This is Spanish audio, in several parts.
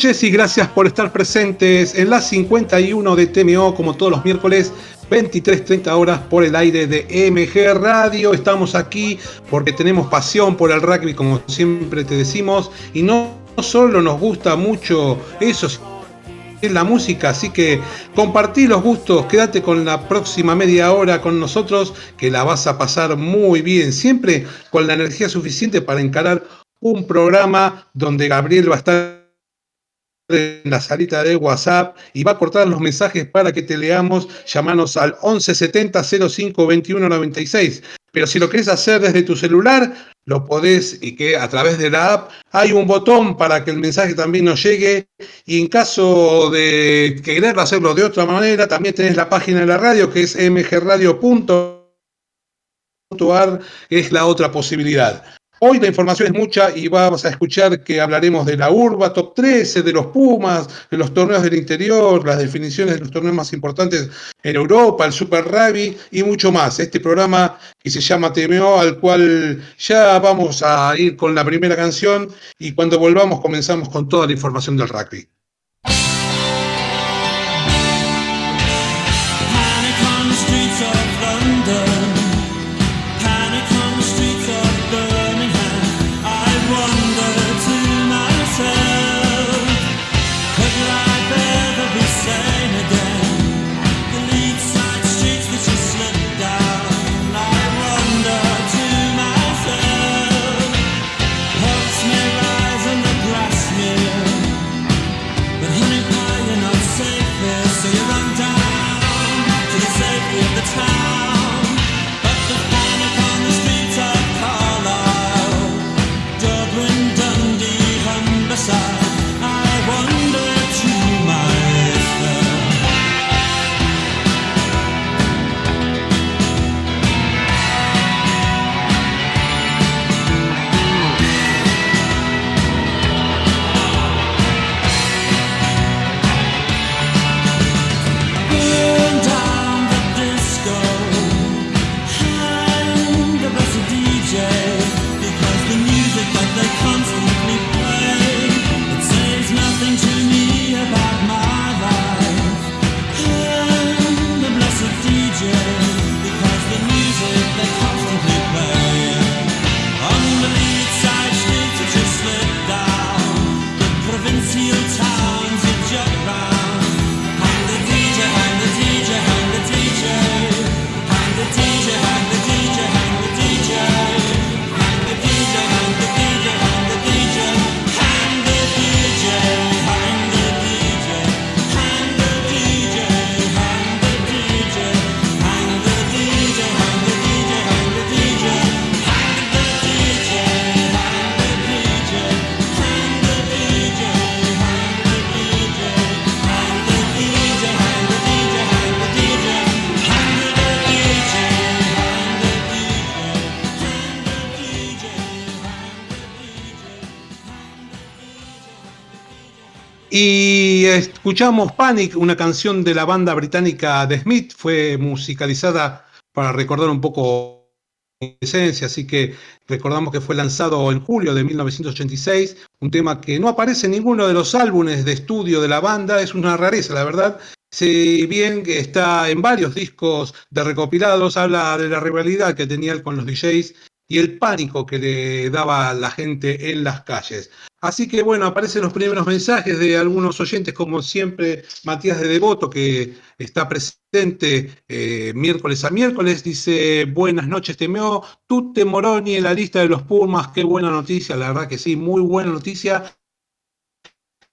noches y gracias por estar presentes en la 51 de TMO, como todos los miércoles, 23.30 horas por el aire de MG Radio. Estamos aquí porque tenemos pasión por el rugby, como siempre te decimos, y no solo nos gusta mucho eso, es la música, así que compartí los gustos, quédate con la próxima media hora con nosotros, que la vas a pasar muy bien, siempre con la energía suficiente para encarar un programa donde Gabriel va a estar en la salita de WhatsApp y va a cortar los mensajes para que te leamos. Llamanos al 1170 05 21 96. Pero si lo querés hacer desde tu celular, lo podés y que a través de la app hay un botón para que el mensaje también nos llegue. Y en caso de querer hacerlo de otra manera, también tenés la página de la radio que es mgradio.ar, que es la otra posibilidad. Hoy la información es mucha y vamos a escuchar que hablaremos de la urba top 13, de los Pumas, de los torneos del interior, las definiciones de los torneos más importantes en Europa, el Super Rugby y mucho más. Este programa que se llama TMO, al cual ya vamos a ir con la primera canción y cuando volvamos comenzamos con toda la información del rugby. Y escuchamos Panic, una canción de la banda británica The Smith, fue musicalizada para recordar un poco esencia, así que recordamos que fue lanzado en julio de 1986, un tema que no aparece en ninguno de los álbumes de estudio de la banda, es una rareza, la verdad. Si bien que está en varios discos de recopilados, habla de la rivalidad que tenía él con los DJs y el pánico que le daba a la gente en las calles. Así que bueno, aparecen los primeros mensajes de algunos oyentes, como siempre Matías de Devoto, que está presente eh, miércoles a miércoles, dice, buenas noches Temeo, te Moroni en la lista de los Pumas, qué buena noticia, la verdad que sí, muy buena noticia.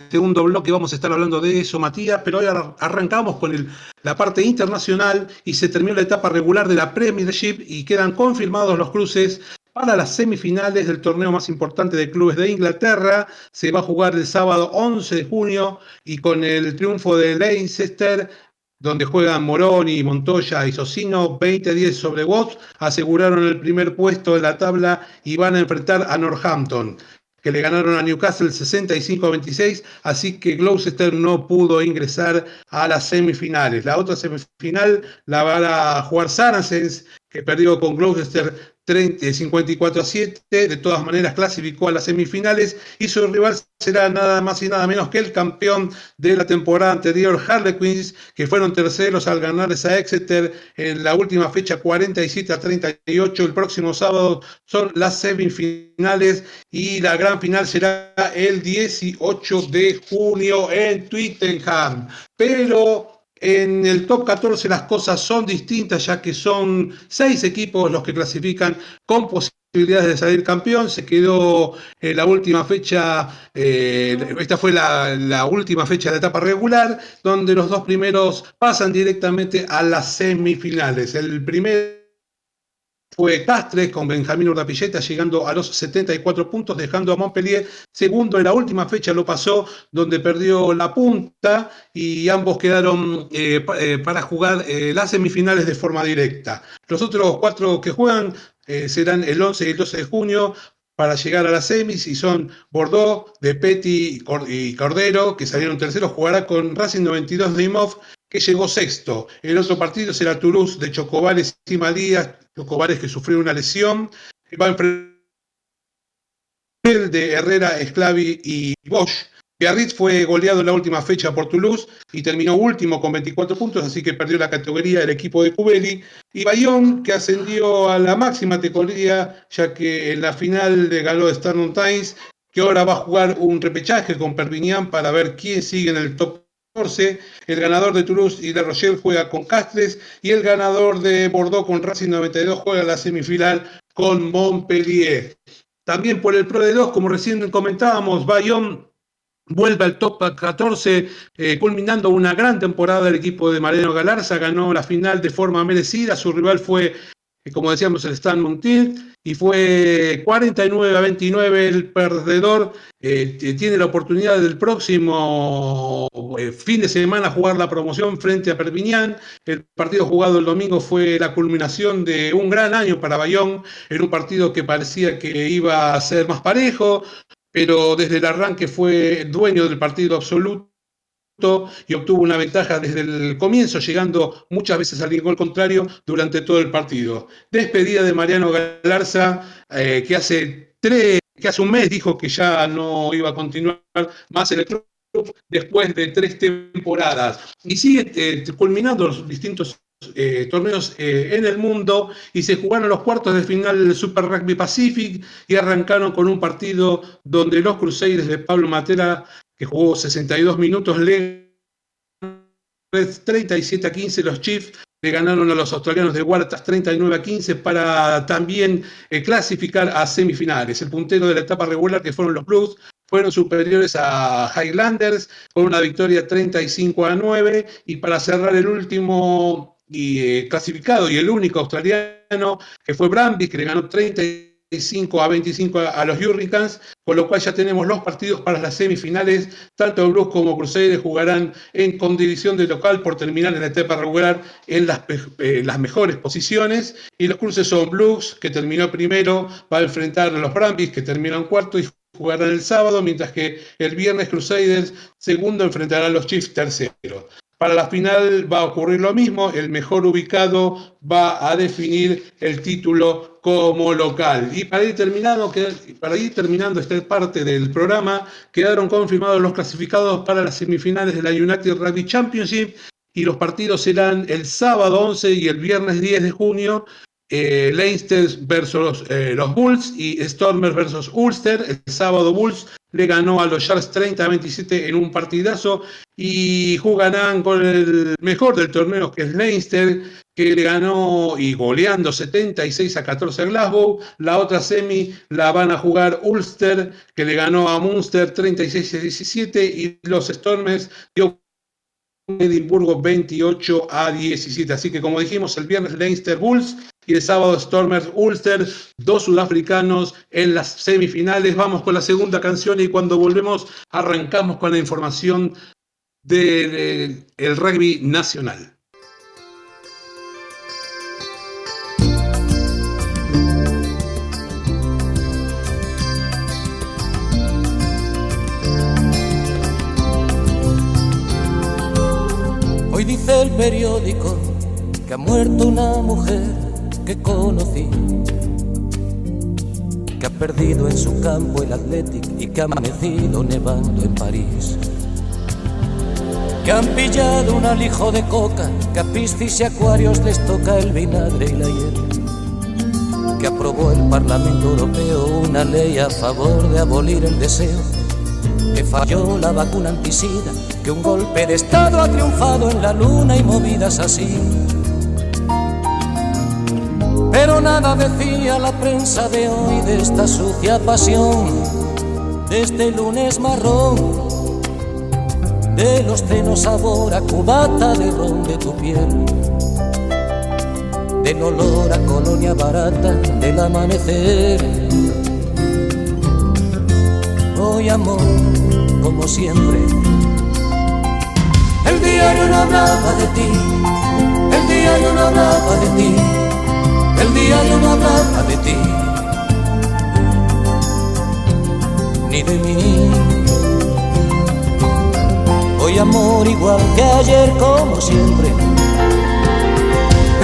Segundo bloque vamos a estar hablando de eso, Matías, pero hoy arrancamos con la parte internacional y se terminó la etapa regular de la Premiership y quedan confirmados los cruces para las semifinales del torneo más importante de clubes de Inglaterra. Se va a jugar el sábado 11 de junio y con el triunfo de Leicester, donde juegan Moroni, Montoya y Socino, 20-10 sobre Watts, aseguraron el primer puesto de la tabla y van a enfrentar a Northampton que le ganaron a Newcastle 65-26, así que Gloucester no pudo ingresar a las semifinales. La otra semifinal la va a jugar Saracens, perdió con Gloucester 54 a 7, de todas maneras clasificó a las semifinales y su rival será nada más y nada menos que el campeón de la temporada anterior, Harlequins, que fueron terceros al ganarles a Exeter en la última fecha 47 a 38. El próximo sábado son las semifinales y la gran final será el 18 de junio en Twittenham. Pero en el top 14 las cosas son distintas, ya que son seis equipos los que clasifican con posibilidades de salir campeón. Se quedó en la última fecha, eh, esta fue la, la, última fecha de etapa regular, donde los dos primeros pasan directamente a las semifinales. El primer fue Castres con Benjamín Urdapilleta llegando a los 74 puntos, dejando a Montpellier segundo en la última fecha, lo pasó donde perdió la punta y ambos quedaron eh, eh, para jugar eh, las semifinales de forma directa. Los otros cuatro que juegan serán el 11 y el 12 de junio para llegar a las semis y son Bordeaux, De Petty y Cordero, que salieron terceros, jugará con Racing 92 de Imov, que llegó sexto. El otro partido será Toulouse de Chocobales y Malías, Chocobales que sufrió una lesión. Va a enfrentar el de Herrera, Esclavi y Bosch. Biarritz fue goleado en la última fecha por Toulouse y terminó último con 24 puntos, así que perdió la categoría el equipo de Cubeli. Y Bayón, que ascendió a la máxima categoría, ya que en la final de ganó Stardom Times, que ahora va a jugar un repechaje con Perpignan para ver quién sigue en el top el ganador de Toulouse y de Rochelle juega con Castres y el ganador de Bordeaux con Racing 92 juega la semifinal con Montpellier. También por el Pro de 2, como recién comentábamos, Bayón vuelve al top 14, eh, culminando una gran temporada del equipo de Mariano Galarza, ganó la final de forma merecida, su rival fue como decíamos, el Stan Montiel, y fue 49 a 29 el perdedor. Eh, tiene la oportunidad del próximo eh, fin de semana jugar la promoción frente a Perpiñán. El partido jugado el domingo fue la culminación de un gran año para Bayón, en un partido que parecía que iba a ser más parejo, pero desde el arranque fue dueño del partido absoluto y obtuvo una ventaja desde el comienzo, llegando muchas veces al gol contrario durante todo el partido. Despedida de Mariano Galarza, eh, que hace tres, que hace un mes dijo que ya no iba a continuar más el club después de tres temporadas. Y sigue eh, culminando los distintos eh, torneos en el mundo y se jugaron los cuartos de final del Super Rugby Pacific y arrancaron con un partido donde los Crusaders de Pablo Matera que jugó 62 minutos, le 37 a 15 los Chiefs le ganaron a los australianos de Huertas 39 a 15 para también eh, clasificar a semifinales. El puntero de la etapa regular, que fueron los Blues, fueron superiores a Highlanders con una victoria 35 a 9 y para cerrar el último y, eh, clasificado y el único australiano que fue Brambis, que le ganó 30 25 a 25 a los Hurricanes, con lo cual ya tenemos los partidos para las semifinales. Tanto Blues como Crusaders jugarán en condivisión de local por terminar en la etapa regular en las, eh, las mejores posiciones. Y los cruces son Blues, que terminó primero, va a enfrentar a los Brambis, que terminan cuarto y jugarán el sábado, mientras que el viernes Crusaders segundo enfrentará a los Chiefs tercero. Para la final va a ocurrir lo mismo, el mejor ubicado va a definir el título como local. Y para ir terminando, para ir terminando esta parte del programa, quedaron confirmados los clasificados para las semifinales de la United Rugby Championship y los partidos serán el sábado 11 y el viernes 10 de junio. Eh, Leinster versus eh, los Bulls y Stormers versus Ulster. El sábado Bulls le ganó a los Sharks 30 a 27 en un partidazo y jugarán con el mejor del torneo que es Leinster, que le ganó y goleando 76 a 14 a Glasgow. La otra semi la van a jugar Ulster, que le ganó a Munster 36 a 17 y los Stormers dio Edimburgo 28 a 17. Así que como dijimos, el viernes Leinster Bulls y el sábado Stormers Ulster, dos sudafricanos en las semifinales. Vamos con la segunda canción y cuando volvemos arrancamos con la información del rugby nacional. Hoy dice el periódico que ha muerto una mujer que conocí. que ha perdido en su campo el Athletic y que ha amanecido nevando en París. Que han pillado un alijo de coca, que a piscis y acuarios les toca el vinagre y la hiel. Que aprobó el Parlamento Europeo una ley a favor de abolir el deseo. Que falló la vacuna anticida, que un golpe de Estado ha triunfado en la luna y movidas así pero nada decía la prensa de hoy de esta sucia pasión, de este lunes marrón, de los trenos sabor a cubata de ron de tu piel, del olor a colonia barata del amanecer. Hoy amor, como siempre, el diario no hablaba de ti, el diario no hablaba de ti el diario no hablaba de ti, ni de mí. Hoy amor igual que ayer como siempre.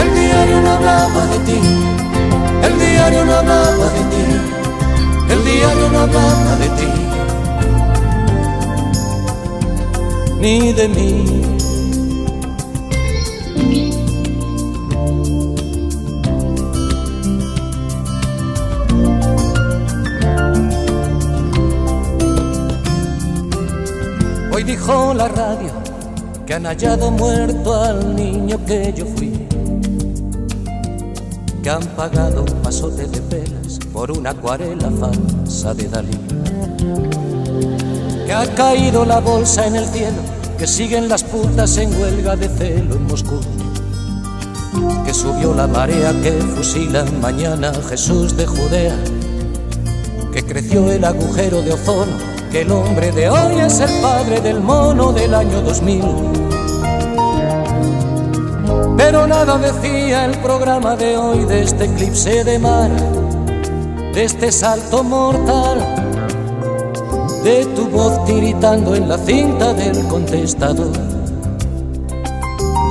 El diario no hablaba de ti, el diario no hablaba de ti, el diario no hablaba de ti, ni de mí. Dijo la radio que han hallado muerto al niño que yo fui. Que han pagado un pasote de velas por una acuarela falsa de Dalí. Que ha caído la bolsa en el cielo, que siguen las putas en huelga de celo en Moscú. Que subió la marea que fusila mañana Jesús de Judea. Que creció el agujero de ozono que el hombre de hoy es el padre del mono del año 2000. Pero nada decía el programa de hoy de este eclipse de mar, de este salto mortal, de tu voz tiritando en la cinta del contestador,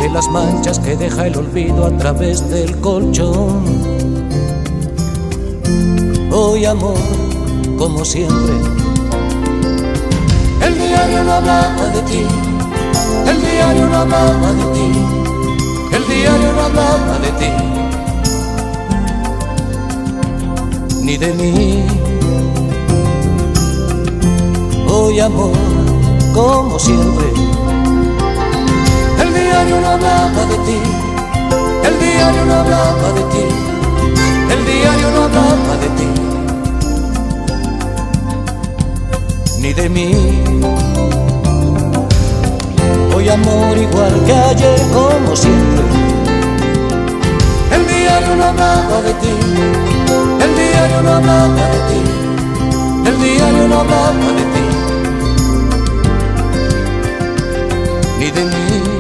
de las manchas que deja el olvido a través del colchón. Hoy amor, como siempre, el diario no hablaba de ti, el diario no hablaba de ti, el diario no hablaba de ti, ni de mí. Hoy amor, como siempre, el diario no hablaba de ti, el diario no hablaba de ti, el diario no hablaba de ti. Ni de mí. Hoy amor igual que ayer como siempre. El diario no hablaba de ti, el diario no hablaba de ti, el diario no hablaba de ti, ni de mí.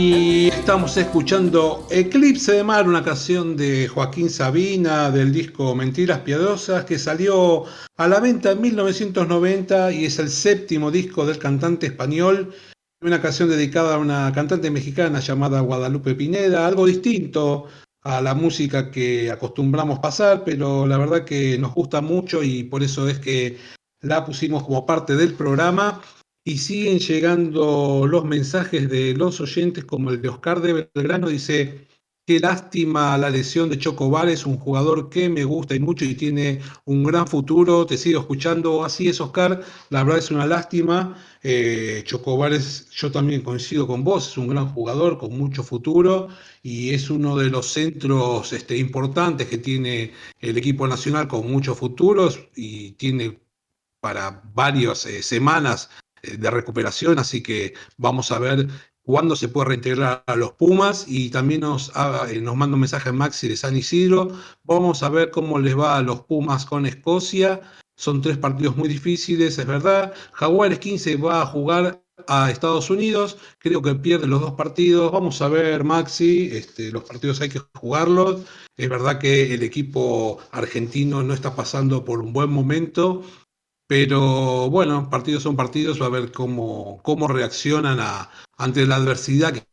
Y estamos escuchando Eclipse de Mar, una canción de Joaquín Sabina del disco Mentiras Piadosas que salió a la venta en 1990 y es el séptimo disco del cantante español. Una canción dedicada a una cantante mexicana llamada Guadalupe Pineda, algo distinto a la música que acostumbramos pasar, pero la verdad que nos gusta mucho y por eso es que la pusimos como parte del programa. Y siguen llegando los mensajes de los oyentes, como el de Oscar de Belgrano, dice, qué lástima la lesión de Chocobar, es un jugador que me gusta y mucho y tiene un gran futuro, te sigo escuchando, así es Oscar, la verdad es una lástima, eh, Chocobar yo también coincido con vos, es un gran jugador con mucho futuro y es uno de los centros este, importantes que tiene el equipo nacional con muchos futuros y tiene para varias eh, semanas de recuperación, así que vamos a ver cuándo se puede reintegrar a los Pumas y también nos, eh, nos manda un mensaje Maxi de San Isidro, vamos a ver cómo les va a los Pumas con Escocia, son tres partidos muy difíciles, es verdad, Jaguares 15 va a jugar a Estados Unidos, creo que pierde los dos partidos, vamos a ver Maxi, este, los partidos hay que jugarlos, es verdad que el equipo argentino no está pasando por un buen momento, pero bueno, partidos son partidos, va a ver cómo, cómo reaccionan a, ante la adversidad que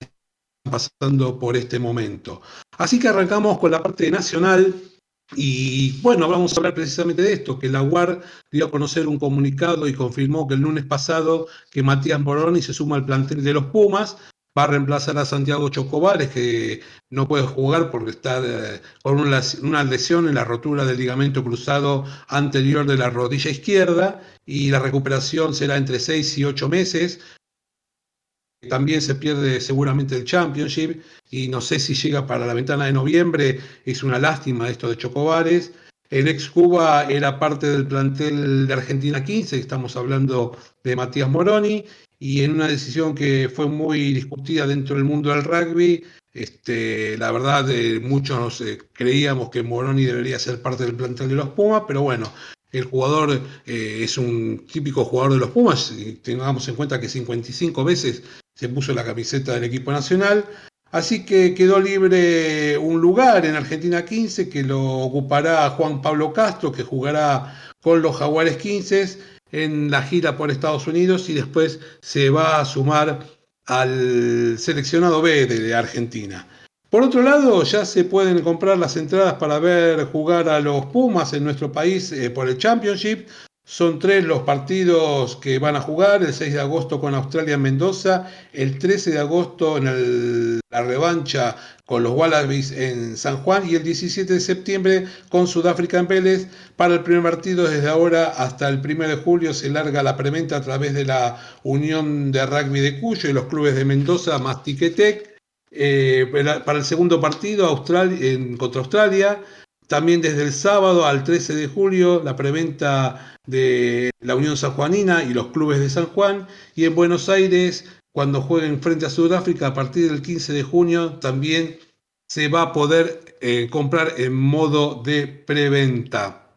están pasando por este momento. Así que arrancamos con la parte nacional. Y bueno, vamos a hablar precisamente de esto, que la UAR dio a conocer un comunicado y confirmó que el lunes pasado que Matías Moroni se suma al plantel de los Pumas, va a reemplazar a Santiago Chocobares, que no puede jugar porque está eh, con una, lesión en la rotura del ligamento cruzado anterior de la rodilla izquierda y la recuperación será entre 6 y 8 meses. También se pierde seguramente el Championship y no sé si llega para la ventana de noviembre. Es una lástima esto de Chocobares. El ex Cuba era parte del plantel de Argentina 15, estamos hablando de Matías Moroni, y en una decisión que fue muy discutida dentro del mundo del rugby, este, la verdad eh, muchos eh, creíamos que Moroni debería ser parte del plantel de los Pumas, pero bueno, el jugador eh, es un típico jugador de los Pumas, tengamos en cuenta que 55 veces se puso la camiseta del equipo nacional, así que quedó libre un lugar en Argentina 15 que lo ocupará Juan Pablo Castro, que jugará con los Jaguares 15 en la gira por Estados Unidos y después se va a sumar al seleccionado B de, Argentina. Por otro lado, ya se pueden comprar las entradas para ver jugar a los Pumas en nuestro país eh, por el Championship. Son tres los partidos que van a jugar, el 6 de agosto con Australia en Mendoza, el 13 de agosto en la revancha con los Wallabies en San Juan y el 17 de septiembre con Sudáfrica en Vélez. Para el primer partido desde ahora hasta el 1 de julio se larga la preventa a través de la Unión de Rugby de Cuyo y los clubes de Mendoza más Tiquetec. Eh, para el segundo partido contra Australia, también desde el sábado al 13 de julio la preventa de la Unión Sanjuanina y los clubes de San Juan. Y en Buenos Aires, cuando jueguen frente a Sudáfrica, a partir del 15 de junio, también se va a poder eh, comprar en modo de preventa.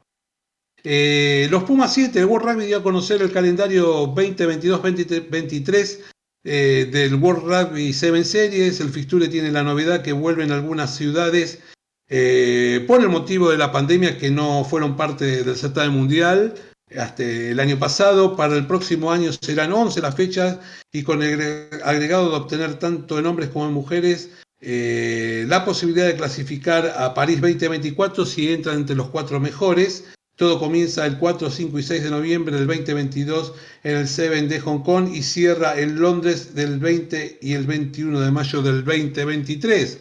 Eh, los Pumas 7, el World Rugby dio a conocer el calendario 2022-2023 eh, del World Rugby 7 Series. El fixture tiene la novedad que vuelven algunas ciudades eh, por el motivo de la pandemia que no fueron parte del certamen mundial hasta el año pasado. Para el próximo año serán 11 las fechas y con el agregado de obtener tanto en hombres como en mujeres eh, la posibilidad de clasificar a París 2024 si entran entre los cuatro mejores. Todo comienza el 4, 5 y 6 de noviembre del 2022 en el Seven de Hong Kong y cierra en Londres del 20 y el 21 de mayo del 2023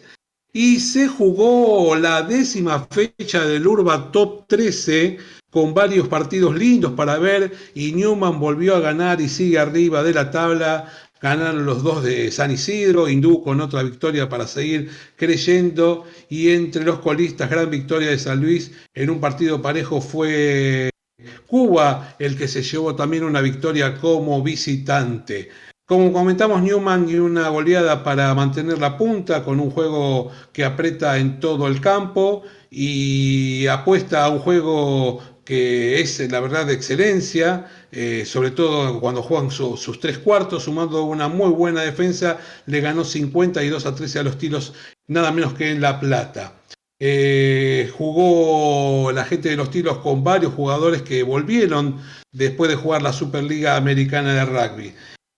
y se jugó la décima fecha del Urba Top 13 con varios partidos lindos para ver y Newman volvió a ganar y sigue arriba de la tabla. Ganaron los dos de San Isidro, Hindú con otra victoria para seguir creyendo y entre los colistas gran victoria de San Luis en un partido parejo fue Cuba el que se llevó también una victoria como visitante. Como comentamos, Newman y una goleada para mantener la punta con un juego que aprieta en todo el campo y apuesta a un juego que es la verdad de excelencia, eh, sobre todo cuando juegan sus tres cuartos, sumando una muy buena defensa, le ganó 52 a 13 a los tiros, nada menos que en La Plata. Eh, jugó la gente de los tiros con varios jugadores que volvieron después de jugar la Superliga Americana de Rugby.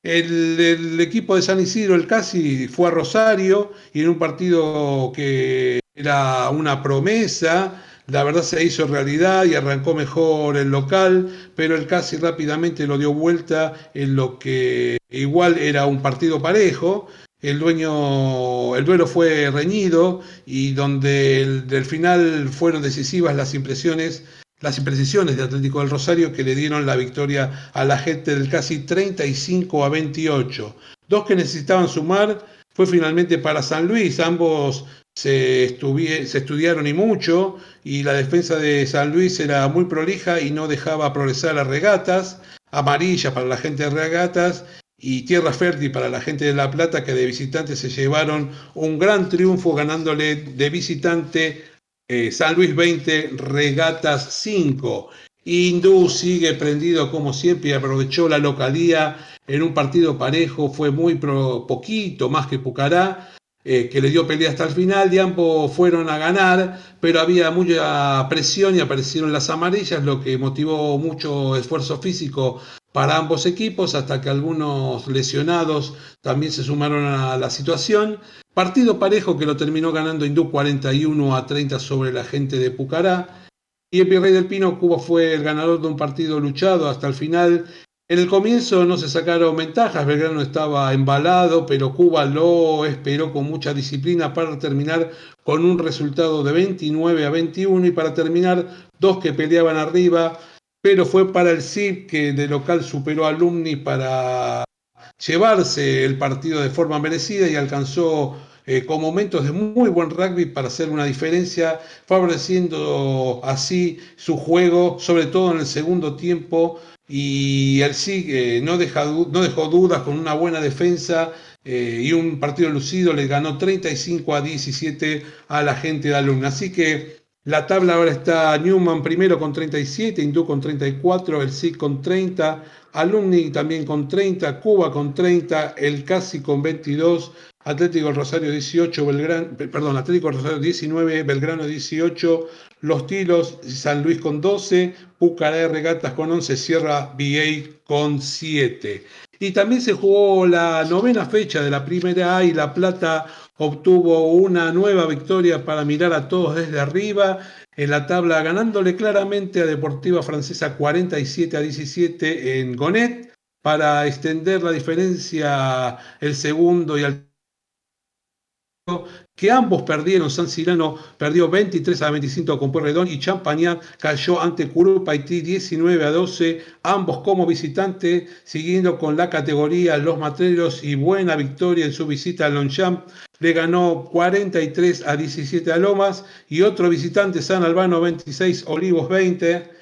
El, equipo de San Isidro, el Casi, fue a Rosario y en un partido que era una promesa, la verdad se hizo realidad y arrancó mejor el local, pero el Casi rápidamente lo dio vuelta en lo que igual era un partido parejo. El dueño, el duelo fue reñido y donde del final fueron decisivas las impresiones las imprecisiones de Atlético del Rosario que le dieron la victoria a la gente del casi 35 a 28. Dos que necesitaban sumar fue finalmente para San Luis, ambos se, se, estudiaron y mucho, y la defensa de San Luis era muy prolija y no dejaba progresar a regatas, amarilla para la gente de regatas y tierra fértil para la gente de La Plata que de visitante se llevaron un gran triunfo ganándole de visitante eh, San Luis 20, Regatas 5. Hindú sigue prendido como siempre y aprovechó la localía en un partido parejo, fue muy poquito más que Pucará. eh, que le dio pelea hasta el final, y ambos fueron a ganar, pero había mucha presión y aparecieron las amarillas, lo que motivó mucho esfuerzo físico para ambos equipos, hasta que algunos lesionados también se sumaron a la situación. Partido parejo que lo terminó ganando Hindú 41 a 30 sobre la gente de Pucará. Y el Virrey del Pino, Cuba fue el ganador de un partido luchado hasta el final en el comienzo no se sacaron ventajas, Belgrano estaba embalado, pero Cuba lo esperó con mucha disciplina para terminar con un resultado de 29 a 21 y para terminar dos que peleaban arriba, pero fue para el CIP que de local superó a Alumni para llevarse el partido de forma merecida y alcanzó eh, con momentos de muy buen rugby para hacer una diferencia, favoreciendo así su juego, sobre todo en el segundo tiempo y el SIG no, deja, no dejó dudas con una buena defensa eh, y un partido lucido, le ganó 35 a 17 a la gente de Alumna. Así que la tabla ahora está Newman primero con 37, Hindú con 34, el SIG con 30, Alumni también con 30, Cuba con 30, el Casi con 22, Atlético Rosario 18, Belgrano, perdón, Atlético Rosario 19, Belgrano 18, Los Tilos, San Luis con 12, Pucará Regatas con 11, Sierra BA con 7. Y también se jugó la novena fecha de la Primera A y La Plata obtuvo una nueva victoria para mirar a todos desde arriba en la tabla, ganándole claramente a Deportiva Francesa 47 a 17 en Gonet para extender la diferencia el segundo y al que ambos perdieron. San Cirano perdió 23 a 25 con Puerredón y Champañán cayó ante Curupaití 19 a 12, ambos como visitantes, siguiendo con la categoría Los Matreros y buena victoria en su visita a Longchamp. Le ganó 43 a 17 a Lomas y otro visitante San Albano 26, Olivos 20.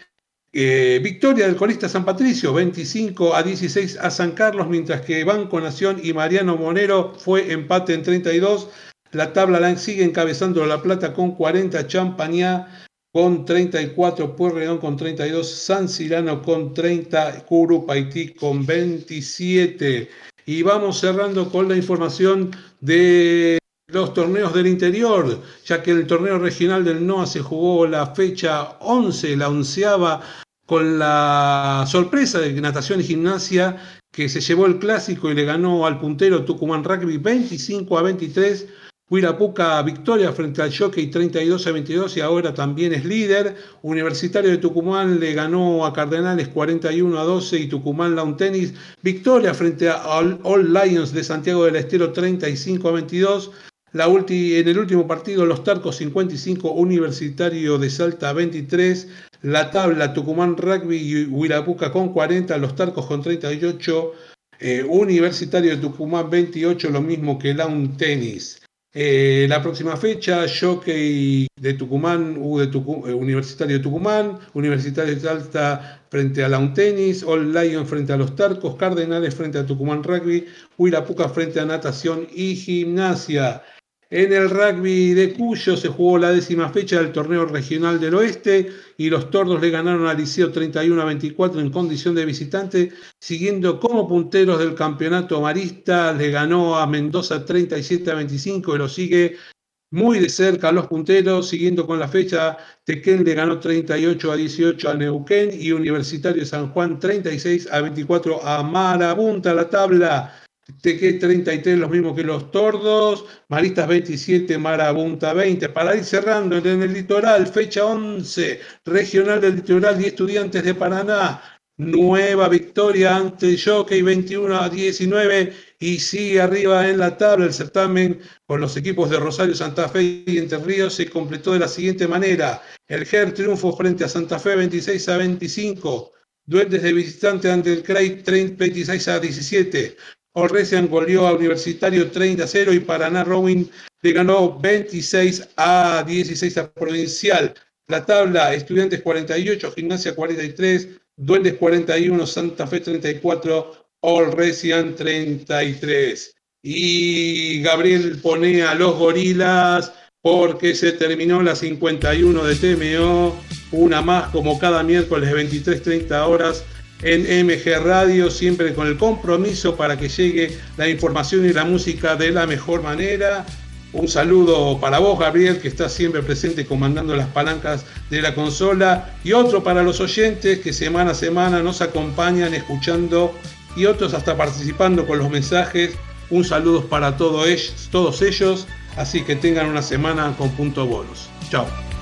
Eh, victoria del colista San Patricio, 25 a 16 a San Carlos, mientras que Banco Nación y Mariano Monero fue empate en 32. La tabla la sigue encabezando La Plata con 40, Champañá con 34, Pueyrredón con 32, San Cirano con 30, Curupaití con 27. Y vamos cerrando con la información de los torneos del interior, ya que el torneo regional del NOA se jugó la fecha 11, la onceava, con la sorpresa de natación y gimnasia que se llevó el clásico y le ganó al puntero Tucumán Rugby 25 a 23 Huirapuca victoria frente al Jockey 32 a 22 y ahora también es líder. Universitario de Tucumán le ganó a Cardenales 41 a 12 y Tucumán Lawn Tennis victoria frente a All, Lions de Santiago del Estero 35 a 22. La en el último partido, los Tarcos 55, Universitario de Salta 23. La tabla, Tucumán Rugby y Huirapuca con 40, los Tarcos con 38. Eh, Universitario de Tucumán 28, lo mismo que Lawn Tennis. Eh, la próxima fecha, Jockey de Tucumán, U de eh, Universitario de Tucumán, Universitario de Salta frente a Lawn Tennis, All Lion frente a los Tarcos, Cardenales frente a Tucumán Rugby, Huirapuca frente a Natación y Gimnasia. En el rugby de Cuyo se jugó la décima fecha del torneo regional del oeste y los tordos le ganaron al Liceo 31 a 24 en condición de visitante, siguiendo como punteros del campeonato marista, le ganó a Mendoza 37 a 25 y lo sigue muy de cerca los punteros, siguiendo con la fecha, Tequén le ganó 38 a 18 a Neuquén y Universitario de San Juan 36 a 24 a Marabunta la tabla. TQ 33, los mismos que los tordos, Maristas 27, Marabunta 20. Para ir cerrando en el litoral, fecha 11, regional del litoral y estudiantes de Paraná. Nueva victoria ante Jockey 21 a 19 y sigue arriba en la tabla el certamen con los equipos de Rosario, Santa Fe y Entre Ríos se completó de la siguiente manera. El GER triunfo frente a Santa Fe 26 a 25. Duendes de visitante ante el CRAI 26 a 17. Orresian goleó a Universitario 30 a 0 y Paraná Rowing le ganó 26 a 16 a Provincial. La tabla, Estudiantes 48, Gimnasia 43, Duendes 41, Santa Fe 34, Orresian 33. Y Gabriel pone a los gorilas porque se terminó la 51 de TMO, una más como cada miércoles 23.30 horas en MG Radio, siempre con el compromiso para que llegue la información y la música de la mejor manera. Un saludo para vos, Gabriel, que está siempre presente comandando las palancas de la consola. Y otro para los oyentes que semana a semana nos acompañan escuchando y otros hasta participando con los mensajes. Un saludo para todos ellos. Así que tengan una semana con punto bonus. Chao.